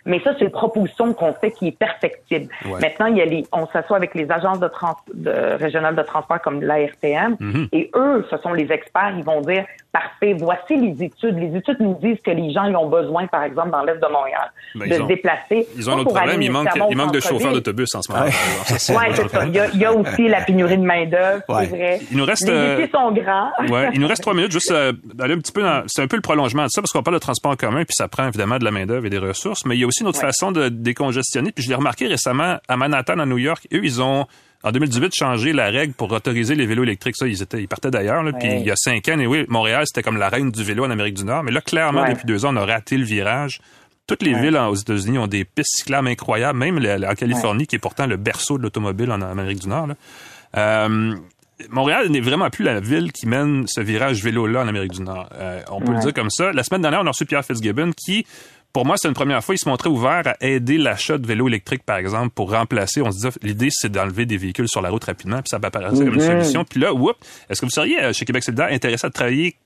Mais ça, c'est une proposition qu'on fait qui est perfectible. Maintenant, il y a les, on s'assoit avec les agences de, trans, de régionales de transport comme l'ARTM, mhm. et eux, ce sont les experts, ils vont dire, parfait, voici les études. Les études nous disent que les gens y ont besoin, par exemple, dans l'Est de Montréal, ben, de se déplacer.
Ils ont un autre problème, il manque, il manque de chauffeurs d'autobus en ce moment.
Oui, *laughs* c'est ça. Il y, a, il y, a, aussi la pénurie de main-d'œuvre, c'est vrai.
Il nous reste,
les euh, sont grands.
ouais, il nous reste trois *laughs* minutes, juste euh, aller un petit peu dans, c'est un peu le prolongement de ça, parce qu'on parle de transport en commun, puis ça prend évidemment de la main-d'œuvre et des ressources, mais il y a aussi une autre façon de décongestionner, puis je l'ai remarqué récemment à Manhattan, à New York, eux, ils ont en 2018 changé la règle pour autoriser les vélos électriques. Ça, ils étaient, ils partaient d'ailleurs. Puis il y a cinq ans, et oui, Montréal, c'était comme la reine du vélo en Amérique du Nord. Mais là, clairement, depuis deux ans, on a raté le virage. Toutes les villes aux États-Unis ont des pistes cyclables incroyables, même la, Californie, qui est pourtant le berceau de l'automobile en Amérique du Nord. Euh, Montréal n'est vraiment plus la ville qui mène ce virage vélo-là en Amérique du Nord. Euh, on peut le dire comme ça. La semaine dernière, on a reçu Pierre Fitzgibbon qui pour moi, c'est une première fois, il se montrait ouvert à aider l'achat de vélos électriques, par exemple, pour remplacer. On se disait, l'idée, c'est d'enlever des véhicules sur la route rapidement, puis ça apparaître comme une mhm. solution. Puis là, whoop, est-ce que vous seriez, euh, chez Québec solidaire, intéressé à travailler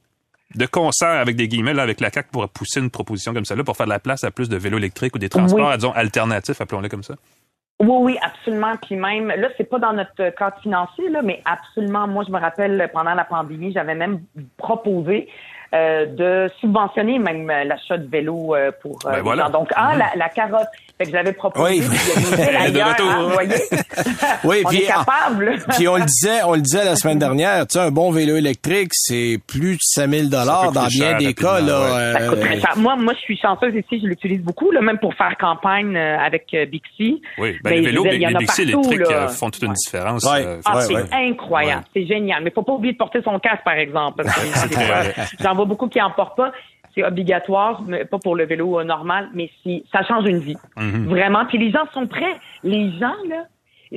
de concert avec des guillemets là, avec la CAC pour pousser une proposition comme celle-là pour faire de la place à plus de vélos électriques ou des transports, disons, alternatifs, appelons-les comme ça?
Oui, oui, absolument. Puis même, là, c'est pas dans notre cadre financier, là, mais absolument. Moi, je me rappelle, pendant la pandémie, j'avais même proposé euh, de subventionner même euh, l'achat de vélos euh, pour ben voilà. Donc, ah, la, la carotte. Fait que j'avais proposé. Oui. de *laughs* retour. Hein, *laughs*
oui,
on
puis,
est capable. *laughs*
puis on le disait, on le disait la semaine dernière, tu sais, un bon vélo électrique, c'est plus de 5000 dollars dans bien des cas, là.
Moi, moi, je suis chanceuse ici, je l'utilise beaucoup, là, même pour faire campagne avec Bixi.
Oui, ben, les vélos, les, Bixi électriques font toute une différence.
ah, c'est incroyable. C'est génial. Mais faut pas oublier de porter son casque, par exemple. J'en vois beaucoup qui en portent pas c'est obligatoire, mais pas pour le vélo euh, normal, mais si ça change une vie. Mhm. Vraiment. Puis les gens sont prêts. Les gens, là,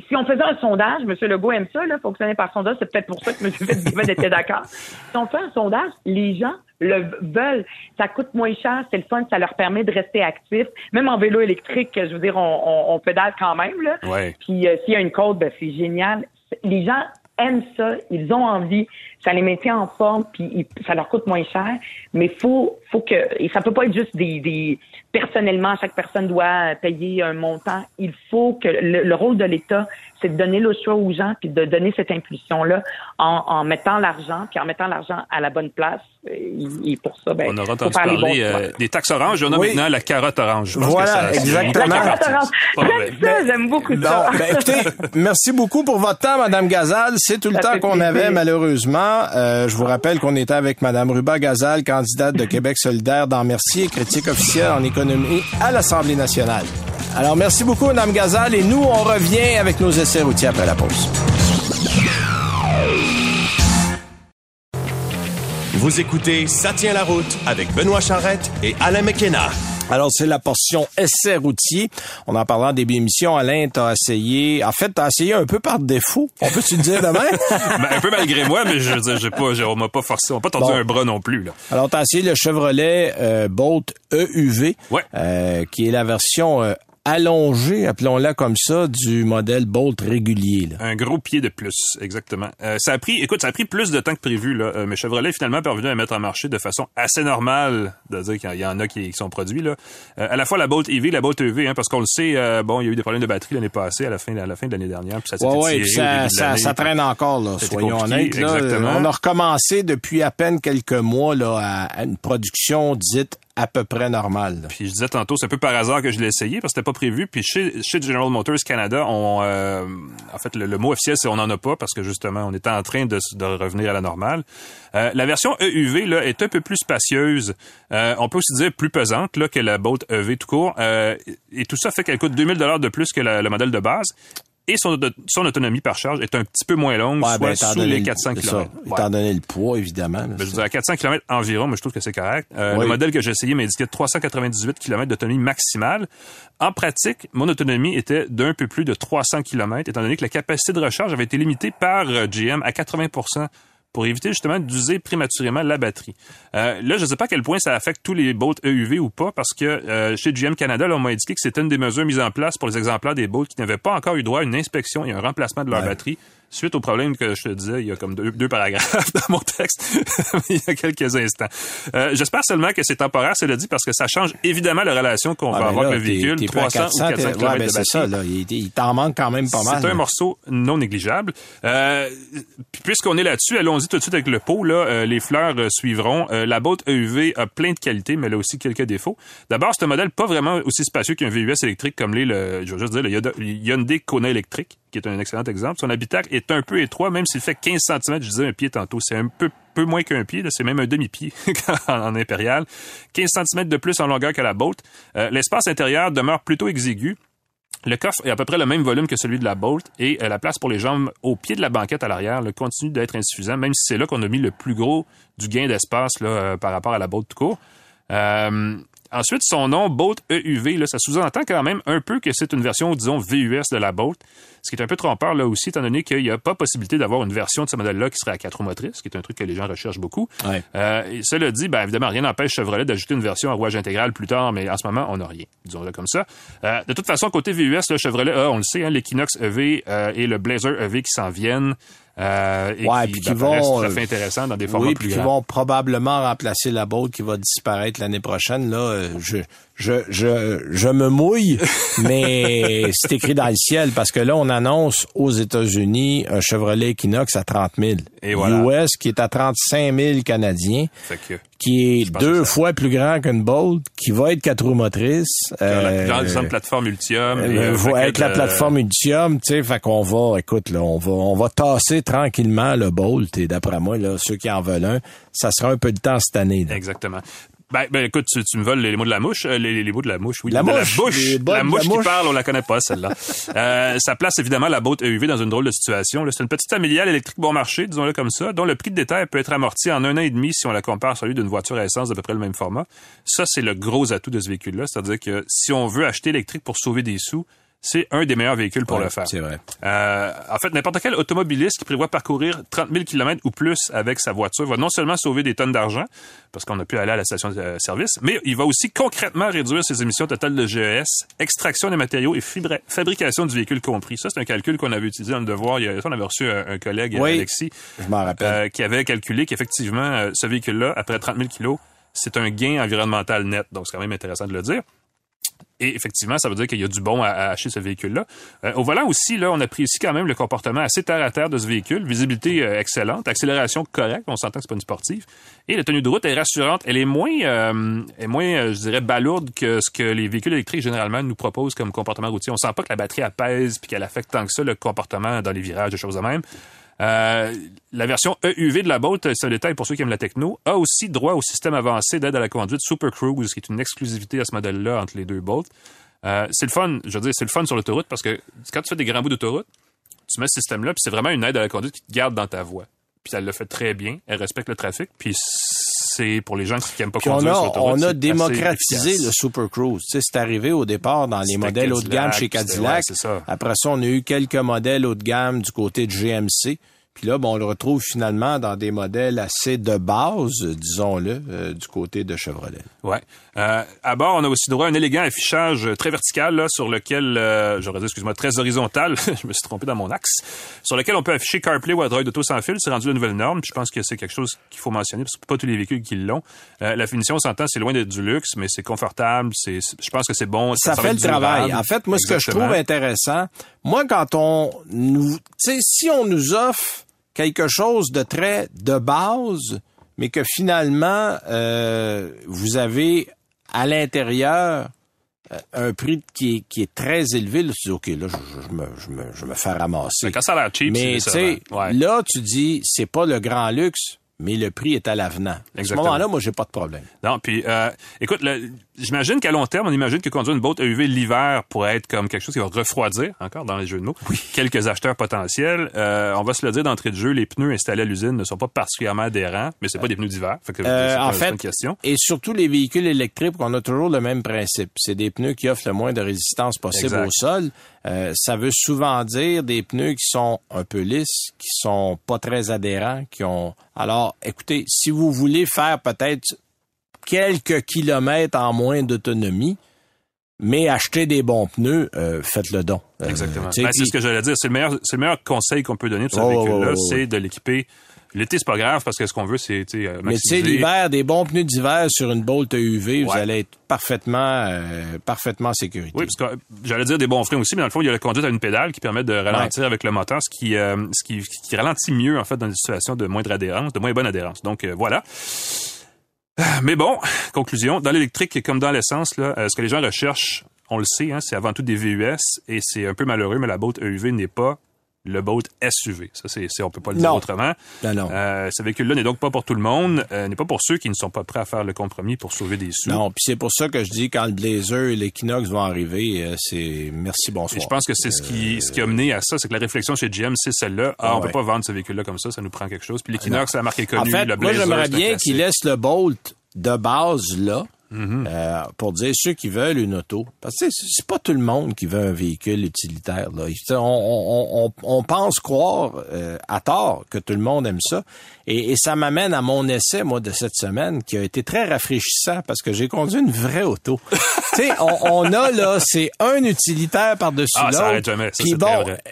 si on faisait un sondage, M. Legault aime ça, là, fonctionner par sondage, c'est peut-être pour ça que M. Fitzgibbon était d'accord. Si on fait un sondage, les gens le veulent. Ça coûte moins cher, c'est le fun, ça leur permet de rester actifs. Même en vélo électrique, je veux dire, on, on, pédale quand même. Là. Puis euh, s'il y a une côte, ben, c'est génial. Les gens aiment ça, ils ont envie, ça les maintient en forme, puis ça leur coûte moins cher. Mais faut, faut que, et ça peut pas être juste des, des personnellement, chaque personne doit payer un montant. Il faut que le rôle de l'État, c'est de donner le choix aux gens, puis de donner cette impulsion-là en, en mettant l'argent, puis en mettant l'argent à la bonne place. Et, pour ça, ben,
on aura entendu parler euh, des taxes oranges. On a maintenant la carotte orange.
voilà, exactement. La
carotte orange. J'aime ça, j'aime beaucoup ça.
Ben, écoutez, merci beaucoup pour votre temps, Madame Gazal. C'est tout le temps qu'on avait, malheureusement. Euh, je vous rappelle qu'on était avec Madame Ruba Gazal, candidate de Québec solidaire dans Mercier, critique officielle en économie à l'Assemblée nationale. Alors, merci beaucoup, Mme Gazal, et nous, on revient avec nos essais routiers après la pause.
Vous écoutez Ça tient la route avec Benoît Charrette et Alain McKenna.
Alors, c'est la portion essai routier. On en parlant des émissions, Alain, t'as essayé, en fait, t'as essayé un peu par défaut. On peut tu dire demain? *laughs*
ben, un peu malgré moi, mais je veux dire, j'ai pas, on m'a pas forcé, on m'a pas tendu un bras non plus, là.
Alors, t'as essayé le Chevrolet euh, Bolt EUV.
Ouais.
Euh, qui est la version euh, allongé, appelons-la comme ça, du modèle Bolt régulier. Là.
Un gros pied de plus, exactement. Euh, ça a pris, écoute, ça a pris plus de temps que prévu. Là. Euh, mais Chevrolet est finalement parvenu à mettre en marché de façon assez normale, de dire qu'il y en a qui, sont produits. Là. Euh, à la fois la Bolt EV, la Bolt EV, hein, parce qu'on le sait, bon, il y a eu des problèmes de batterie l'année passée, à la fin, à la fin de l'année dernière, puis ça s'est
ouais, ça, ça, ça, traîne encore, là, soyons honnêtes. Là, on a recommencé depuis à peine quelques mois là, à une production dite à peu près normal.
Puis je disais tantôt, c'est un peu par hasard que je l'ai essayé parce que c'était pas prévu. Puis chez, General Motors Canada, on, euh, en fait, le, mot officiel c'est on en a pas parce que justement, on était en train de, revenir à la normale. Euh, la version EUV là est un peu plus spacieuse. Euh, on peut aussi dire plus pesante là que la Bolt EV tout court. et tout ça fait qu'elle coûte 2000 dollars de plus que le modèle de base et son, son, autonomie par charge est un petit peu moins longue, soit ben, sous les 400 km.
Étant donné le poids, évidemment.
Ben, je veux dire, à 400 km environ, mais je trouve que c'est correct. Euh, le modèle que j'ai essayé m'indiquait 398 km d'autonomie maximale. En pratique, mon autonomie était d'un peu plus de 300 km, étant donné que la capacité de recharge avait été limitée par euh, GM à 80 pour éviter justement d'user prématurément la batterie. Euh, là, je ne sais pas à quel point ça affecte tous les Bolt EUV ou pas, parce que euh, chez GM Canada, là, on m'a indiqué que c'était une des mesures mises en place pour les exemplaires des Bolt qui n'avaient pas encore eu droit à une inspection et un remplacement de leur batterie suite au problème que je te disais, il y a comme deux, paragraphes *laughs* dans mon texte *laughs* il y a quelques instants. Euh, J'espère seulement que c'est temporaire, cela dit, parce que ça change évidemment la relation qu'on va avoir avec le véhicule. 300 400, ou 400 km ouais, ben
c'est ça, là. Il, t'en manque quand même pas mal.
C'est un morceau non négligeable. Euh, Puisqu'on est là-dessus, allons-y tout de suite avec le pot. Là, euh, les fleurs suivront. La botte EUV a plein de qualités, mais elle a aussi quelques défauts. D'abord, c'est un modèle pas vraiment aussi spacieux qu'un VUS électrique comme l'est le, je veux juste dire, le Hyundai Kona électrique qui est un excellent exemple. Son habitacle est un peu étroit, même s'il fait 15 cm, je disais un pied tantôt. C'est un peu, moins qu'un pied, c'est même un demi-pied *laughs* en, impérial. 15 cm de plus en longueur que la Bolt. Euh, l'espace intérieur demeure plutôt exigu. Le coffre est à peu près le même volume que celui de la Bolt et euh, la place pour les jambes au pied de la banquette à l'arrière continue d'être insuffisant, même si c'est là qu'on a mis le plus gros du gain d'espace euh, par rapport à la Bolt tout court. Ensuite, son nom, Bolt EUV, là, ça sous-entend quand même un peu que c'est une version, disons, VUS de la Bolt, ce qui est un peu trompeur là aussi, étant donné qu'il n'y a pas possibilité d'avoir une version de ce modèle-là qui serait à quatre roues motrices, qui est un truc que les gens recherchent beaucoup. Euh, et cela dit, ben, évidemment, rien n'empêche Chevrolet d'ajouter une version à rouage intégral plus tard, mais en ce moment, on n'a rien, disons-le comme ça. Euh, de toute façon, côté VUS, le Chevrolet a, on le sait, hein, l'Equinox EV euh, et le Blazer EV qui s'en viennent. Euh, et
ouais, qui, puis qui vont,
tout à fait intéressant dans des formats
oui,
plus
puis qui vont probablement remplacer la Bolt qui va disparaître l'année prochaine. Là, euh, je, je, je, je me mouille, *laughs* mais c'est écrit dans le ciel parce que là, on annonce aux États-Unis un Chevrolet Equinox à 30 000. Et voilà. US qui est à 35 000 Canadiens.
que,
qui est deux fois plus grand qu'une Bolt, qui va être quatre roues motrices.
Euh, la plateforme Ultium.
Euh, avec la plateforme Ultium, tu sais, fait qu'on va, écoute, là, on va, on va tasser tranquillement le Bolt et d'après moi, là, ceux qui en veulent un, ça sera un peu de temps cette année.
Exactement. Ben, ben écoute, tu, me voles les, mots de la mouche, euh, les, mots de la mouche, oui.
La,
mouche,
la
bouche, la mouche qui parle, on la connaît pas celle-là. *laughs* euh, ça place évidemment la botte EUV dans une drôle de situation. C'est une petite familiale électrique bon marché, disons-le comme ça, dont le prix de détail peut être amorti en un an et demi si on la compare à celui d'une voiture à essence d'à peu près le même format. Ça, c'est le gros atout de ce véhicule-là, c'est-à-dire que si on veut acheter électrique pour sauver des sous, c'est un des meilleurs véhicules pour le faire.
C'est vrai.
Euh, en fait, n'importe quel automobiliste qui prévoit parcourir 30 000 km ou plus avec sa voiture va non seulement sauver des tonnes d'argent, parce qu'on a pu aller à la station de service, mais il va aussi concrètement réduire ses émissions totales de GES, extraction des matériaux et fabrication du véhicule compris. Ça, c'est un calcul qu'on avait utilisé dans le devoir. Il y a, on avait reçu un, collègue, Alexis,
je m'en rappelle. Euh,
qui avait calculé qu'effectivement, euh, ce véhicule-là, après 30 000 kilos, c'est un gain environnemental net. Donc, c'est quand même intéressant de le dire. Et effectivement, ça veut dire qu'il y a du bon à, acheter ce véhicule-là. Euh, au volant aussi, là, on apprécie quand même le comportement assez terre à terre de ce véhicule. Visibilité euh, excellente, accélération correcte. On s'entend que c'est pas une sportive. Et la tenue de route est rassurante. Elle est moins, euh, est moins, je dirais, balourde que ce que les véhicules électriques généralement nous proposent comme comportement routier. On sent pas que la batterie apaise puis qu'elle affecte tant que ça le comportement dans les virages, des choses de même. Euh, la version EUV de la Bolt, c'est un détail pour ceux qui aiment la techno, a aussi droit au système avancé d'aide à la conduite Super Cruise, qui est une exclusivité à ce modèle-là entre les deux Bolt. Euh, c'est le fun, je veux dire, c'est le fun sur l'autoroute parce que quand tu fais des grands bouts d'autoroute, tu mets ce système-là, puis c'est vraiment une aide à la conduite qui te garde dans ta voie. Puis elle le fait très bien, elle respecte le trafic, puis c'est pour les gens qui n'aiment pas
Puis on a,
sur
on a démocratisé le Super Cruise. C'est arrivé au départ dans les modèles haut de gamme chez Cadillac.
ouais, c'est ça.
Après ça, on a eu quelques modèles haut de gamme du côté de GMC. Puis là, bon, on le retrouve finalement dans des modèles assez de base, disons-le, euh, du côté de Chevrolet.
Ouais. Euh, à bord, on a aussi droit à un élégant affichage très vertical là, sur lequel, euh, j'aurais dit, excuse-moi, très horizontal, *laughs* je me suis trompé dans mon axe, sur lequel on peut afficher CarPlay ou Android Auto sans fil. C'est rendu la nouvelle norme. Puis je pense que c'est quelque chose qu'il faut mentionner parce que pas tous les véhicules qui l'ont. Euh, la finition, on s'entend, c'est loin d'être du luxe, mais c'est confortable. C'est, je pense que c'est bon.
ça fait le travail.
durable.
En fait, moi, ce que je trouve intéressant, moi, quand on nous, tu sais, si on nous offre quelque chose de très de base, mais que finalement, euh, vous avez à l'intérieur euh, un prix qui est, qui est très élevé, là, tu dis, OK, là, je, me, je, me, je me fais ramasser.
Mais Quand ça a l'air cheap,
Mais tu
c'est
sais.
Ouais.
là, tu dis, c'est pas le grand luxe, mais le prix est à l'avenant. À ce moment-là, moi, j'ai pas de problème.
Non, puis euh, écoute, le- j'imagine qu'à long terme, on imagine que conduire une boat EUV l'hiver pourrait être comme quelque chose qui va refroidir, encore dans les jeux de mots, quelques acheteurs potentiels. Euh, on va se le dire d'entrée de jeu, les pneus installés à l'usine ne sont pas particulièrement adhérents, mais c'est pas des pneus d'hiver.
Euh, en fait,
une question.
et surtout les véhicules électriques, on a toujours le même principe. C'est des pneus qui offrent le moins de résistance possible
Exact.
au sol. Euh, ça veut souvent dire des pneus qui sont un peu lisses, qui sont pas très adhérents, qui ont. Alors, écoutez, si vous voulez faire peut-être quelques kilomètres en moins d'autonomie, mais acheter des bons pneus, euh, faites-le don. Euh,
Exactement. Ben, c'est ce que j'allais dire. C'est le meilleur, c'est le meilleur conseil qu'on peut donner pour ce
Oh,
véhicule-là,
oh, oh, oh.
c'est de l'équiper. L'été, c'est pas grave parce que ce qu'on veut, c'est sais, euh,
Mais tu sais,
maximiser.
l'hiver, des bons pneus d'hiver sur une Bolt UV, vous allez être parfaitement, euh, parfaitement en sécurité.
Oui, parce que j'allais dire des bons freins aussi, mais dans le fond, il y a la conduite à une pédale qui permet de ralentir avec le moteur, ce qui, ce qui, qui ralentit mieux, en fait, dans des situations de moindre adhérence, de moins bonne adhérence. Donc, voilà. Ah, Mais bon, conclusion, dans l'électrique comme dans l'essence, là, euh, ce que les gens recherchent, on le sait, hein, c'est avant tout des VUS, et c'est un peu malheureux, mais la boat EUV n'est pas le boat SUV. Ça, c'est, on peut pas le dire
Non.
autrement.
Non, non.
Euh, ce véhicule-là n'est donc pas pour tout le monde, euh, n'est pas pour ceux qui ne sont pas prêts à faire le compromis pour sauver des sous.
Non, puis c'est pour ça que je dis quand le Blazer et l'Equinox vont arriver, euh, c'est merci bonsoir.
Et je pense que c'est ce qui, ce qui a mené à ça, c'est que la réflexion chez GM, c'est celle-là. Ah,
Ah
on peut
ouais.
pas vendre ce véhicule-là comme ça, ça nous prend quelque chose. Puis l'Equinox, c'est la marque est
en
connue,
fait,
le
moi
Blazer,
j'aimerais
c'est un
bien qu'ils laissent le Bolt de base là.
Mm-hmm.
euh, pour dire ceux qui veulent une auto. Parce que c'est pas tout le monde qui veut un véhicule utilitaire. Là. On pense croire euh, à tort que tout le monde aime ça. Et, et ça m'amène à mon essai, moi, de cette semaine, qui a été très rafraîchissant parce que j'ai conduit une vraie auto. *laughs* tu sais, on, on a là, c'est un utilitaire par-dessus
Ah,
l'autre. Puis bon,
très vrai.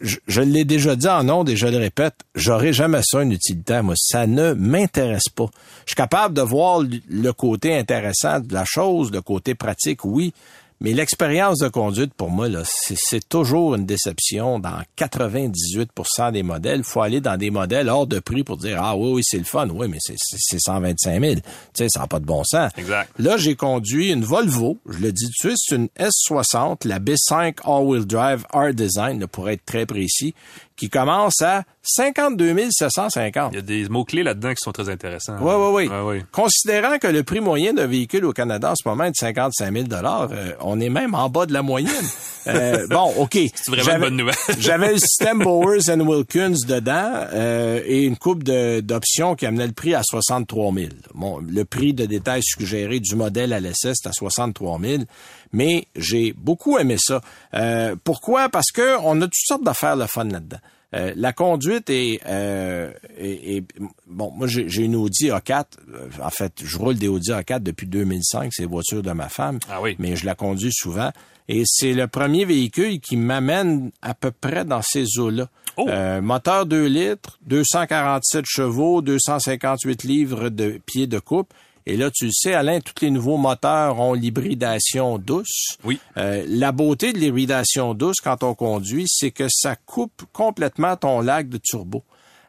je, je l'ai déjà dit en ondes et je le répète, j'aurai jamais ça un utilitaire. Moi, ça ne m'intéresse pas. Je suis capable de voir le côté intéressant de la chose, le côté pratique, oui. Mais l'expérience de conduite, pour moi, là, c'est, c'est toujours une déception dans 98% des modèles. Il faut aller dans des modèles hors de prix pour dire, ah oui, oui, c'est le fun. Oui, mais c'est, c'est, c'est 125 000. Tu sais, ça n'a pas de bon sens.
Exact.
Là, j'ai conduit une Volvo. Je le dis tout de suite, c'est une S60, la B5 All-Wheel Drive Art Design, là, pour être très précis, qui commence à 52 750.
Il y a des mots-clés là-dedans qui sont très intéressants.
Oui, oui, oui. Considérant que le prix moyen d'un véhicule au Canada en ce moment est de 55 000 euh, on est même en bas de la moyenne. *laughs* Euh, bon, OK.
C'est vraiment une bonne nouvelle. *laughs*
J'avais le système *laughs* Bowers and Wilkins dedans euh, et une coupe d'options qui amenait le prix à 63 000. Bon, le prix de détail suggéré du modèle à l'essai, c'est à 63 000. Mais j'ai beaucoup aimé ça. Euh, pourquoi? Parce que on a toutes sortes d'affaires le fun là-dedans. Euh, la conduite est, euh, est- est- bon. Moi, j'ai une Audi A4. Euh, En fait, je roule des Audi A4 depuis 2005. C'est la voiture de ma femme.
Ah oui.
Mais je la conduis souvent. Et c'est le premier véhicule qui m'amène à peu près dans ces eaux-là.
Oh.
Euh, moteur 2 litres, 247 chevaux, 258 livres de pieds de coupe. Et là, tu le sais, Alain, tous les nouveaux moteurs ont l'hybridation douce.
Oui.
Euh, la beauté de l'hybridation douce quand on conduit, c'est que ça coupe complètement ton lag de turbo.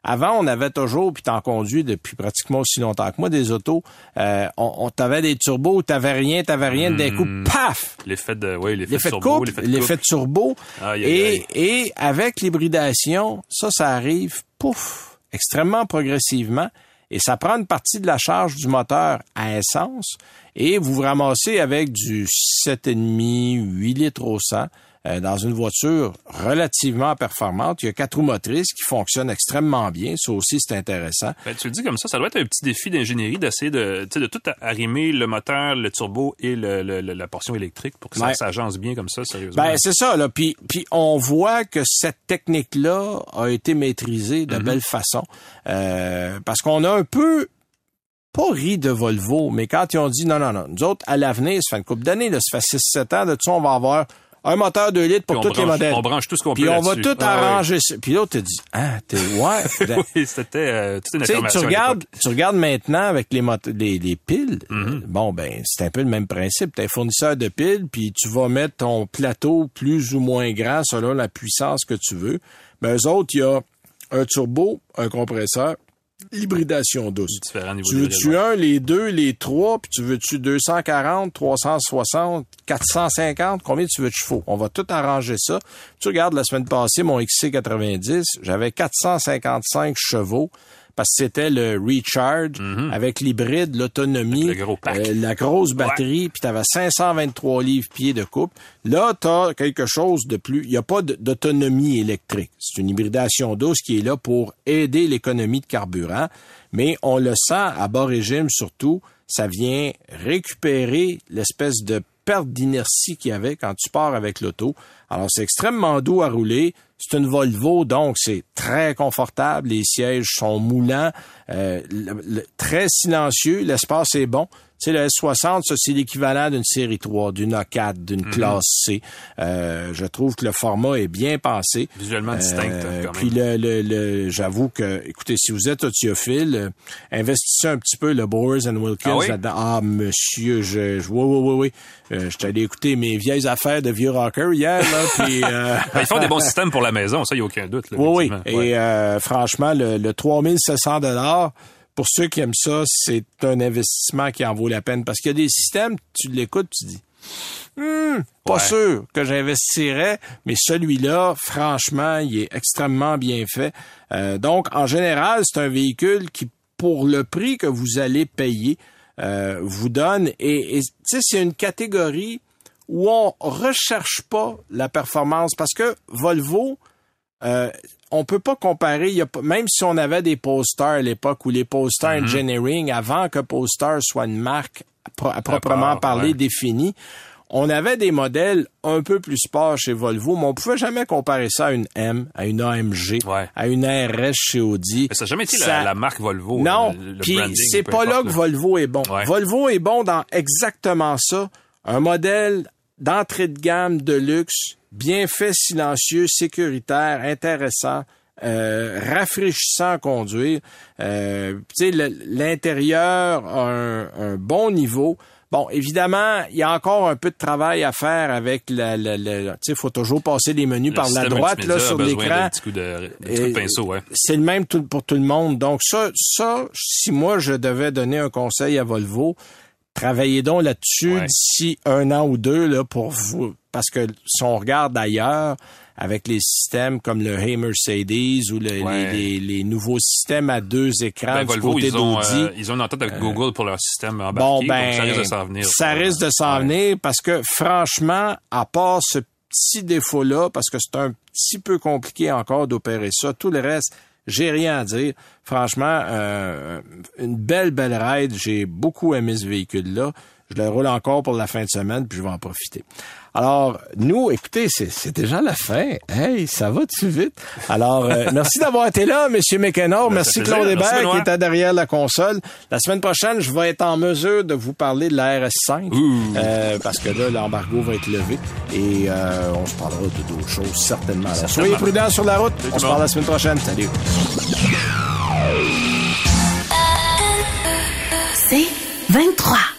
Avant, on avait toujours, puis t'en conduis depuis pratiquement aussi longtemps que moi, des autos, euh, on, on t'avait des turbos, t'avais rien, t'avais rien, d'un coup, paf!
L'effet de, oui, l'effet,
de
turbo, l'effet de
turbo.
Aïe, aïe,
et, et avec l'hybridation, ça, ça arrive, pouf, extrêmement progressivement. Et ça prend une partie de la charge du moteur à essence. Et vous vous ramassez avec du 7,5, 8 litres au 100 euh, dans une voiture relativement performante. Il y a quatre roues motrices qui fonctionnent extrêmement bien. Ça aussi, c'est intéressant.
Ben, tu le dis comme ça, ça doit être un petit défi d'ingénierie d'essayer de, de tout arrimer le moteur, le turbo et le, la portion électrique pour que ça s'agence bien comme ça, sérieusement.
Ben, c'est ça. Là. Puis, puis on voit que cette technique-là a été maîtrisée de mm-hmm. belle façon. Euh, parce qu'on a un peu pas ri de Volvo, mais quand ils ont dit non, non, non, nous autres, à l'avenir, ça fait une couple d'années, ça fait 6-7 ans, de tout ça, on va avoir un moteur 2 litres pour tous les modèles.
On branche tout ce qu'on
peut
Puis
on va tout ah arranger. Puis l'autre te dit, ah, t'es, ouais. *laughs*
oui, c'était euh, toute une information.
Tu regardes, tu regardes maintenant avec les, les, les piles. Mm-hmm. Bon, ben, c'est un peu le même principe. T'es un fournisseur de piles, puis tu vas mettre ton plateau plus ou moins grand selon la puissance que tu veux. Mais eux autres, il y a un turbo, un compresseur, L'hybridation douce. Tu veux-tu un, les deux, les trois, puis tu veux-tu 240, 360, 450? Combien tu veux de chevaux? On va tout arranger ça. Tu regardes la semaine passée, mon XC90, j'avais 455 chevaux parce que c'était le recharge mhm. avec l'hybride, l'autonomie, euh, la grosse batterie, puis tu avais 523 livres pieds de coupe. Là, tu as quelque chose de plus. Il n'y a pas d'autonomie électrique. C'est une hybridation douce qui est là pour aider l'économie de carburant, mais on le sent à bas régime surtout. Ça vient récupérer l'espèce de perte d'inertie qu'il y avait quand tu pars avec l'auto. Alors, c'est extrêmement doux à rouler. C'est une Volvo, donc c'est très confortable. Les sièges sont moulants, euh, très silencieux. L'espace est bon. Tu sais, le S60, ça, c'est l'équivalent d'une série 3, d'une A4, d'une mhm. classe C. Euh, je trouve que le format est bien pensé.
Visuellement distinct, euh, quand
même. Puis le, le, le j'avoue que, écoutez, si vous êtes audiophile, euh, investissez un petit peu le Bowers and Wilkins ah là-dedans. Ah, monsieur, je, je oui, oui, oui, oui. Euh, je t'allais écouter mes vieilles affaires de vieux rocker hier, là, *laughs* puis...
Euh, ben, Ils font des bons systèmes pour la maison, ça, il n'y a aucun doute. Là,
oui, oui. Et euh, franchement, le, le 3700 dollars pour ceux qui aiment ça, c'est un investissement qui en vaut la peine. Parce qu'il y a des systèmes, tu l'écoutes, tu dis, hmm, pas sûr que j'investirais, mais celui-là, franchement, il est extrêmement bien fait. Euh, donc, en général, c'est un véhicule qui, pour le prix que vous allez payer, euh, vous donne. Et, et tu sais, c'est une catégorie où on recherche pas la performance. Parce que Volvo, euh, on peut pas comparer, y a, même si on avait des posters à l'époque ou les posters mm-hmm. engineering avant que Poster soit une marque à proprement parler définie, on avait des modèles un peu plus sport chez Volvo, mais on pouvait jamais comparer ça à une M, à une AMG, à une RS chez Audi.
Mais ça n'a jamais été la, marque Volvo.
Non, puis c'est pas là que Volvo est bon. Volvo est bon dans exactement ça. Un modèle d'entrée de gamme de luxe bien fait, silencieux, sécuritaire, intéressant. Euh, rafraîchissant à conduire. Euh, l'intérieur a un, bon niveau. Bon, évidemment, il y a encore un peu de travail à faire avec le... le, tu sais, faut toujours passer les menus par la droite là sur l'écran. C'est le même pour tout le monde. Donc ça, ça, si moi je devais donner un conseil à Volvo, travaillez donc là-dessus d'ici un an ou deux là pour vous parce que si on regarde ailleurs, avec les systèmes comme le Hey Mercedes ou les, nouveaux systèmes à deux écrans ben, du côté d'Audi.
Euh, ils ont une entente avec euh, Google pour leur système embarqué,
bon, ben, ça risque de s'en venir. Ça risque de s'en venir parce que franchement, à part ce petit défaut-là, parce que c'est un petit peu compliqué encore d'opérer ça, tout le reste, j'ai rien à dire. Franchement, euh, une belle, belle ride. J'ai beaucoup aimé ce véhicule-là. Je le roule encore pour la fin de semaine, puis je vais en profiter. Alors, nous, écoutez, c'est déjà la fin. Hey, ça va-tu vite? Alors, euh, *laughs* merci d'avoir été là, Monsieur Mécanor. Ben, merci Claude Hébert qui était derrière la console. La semaine prochaine, je vais être en mesure de vous parler de la RS5 euh, parce que là, l'embargo va être levé et euh, on se parlera de d'autres choses certainement. Soyez prudents sur la route. On se parle la semaine prochaine. Salut.
C'est 23.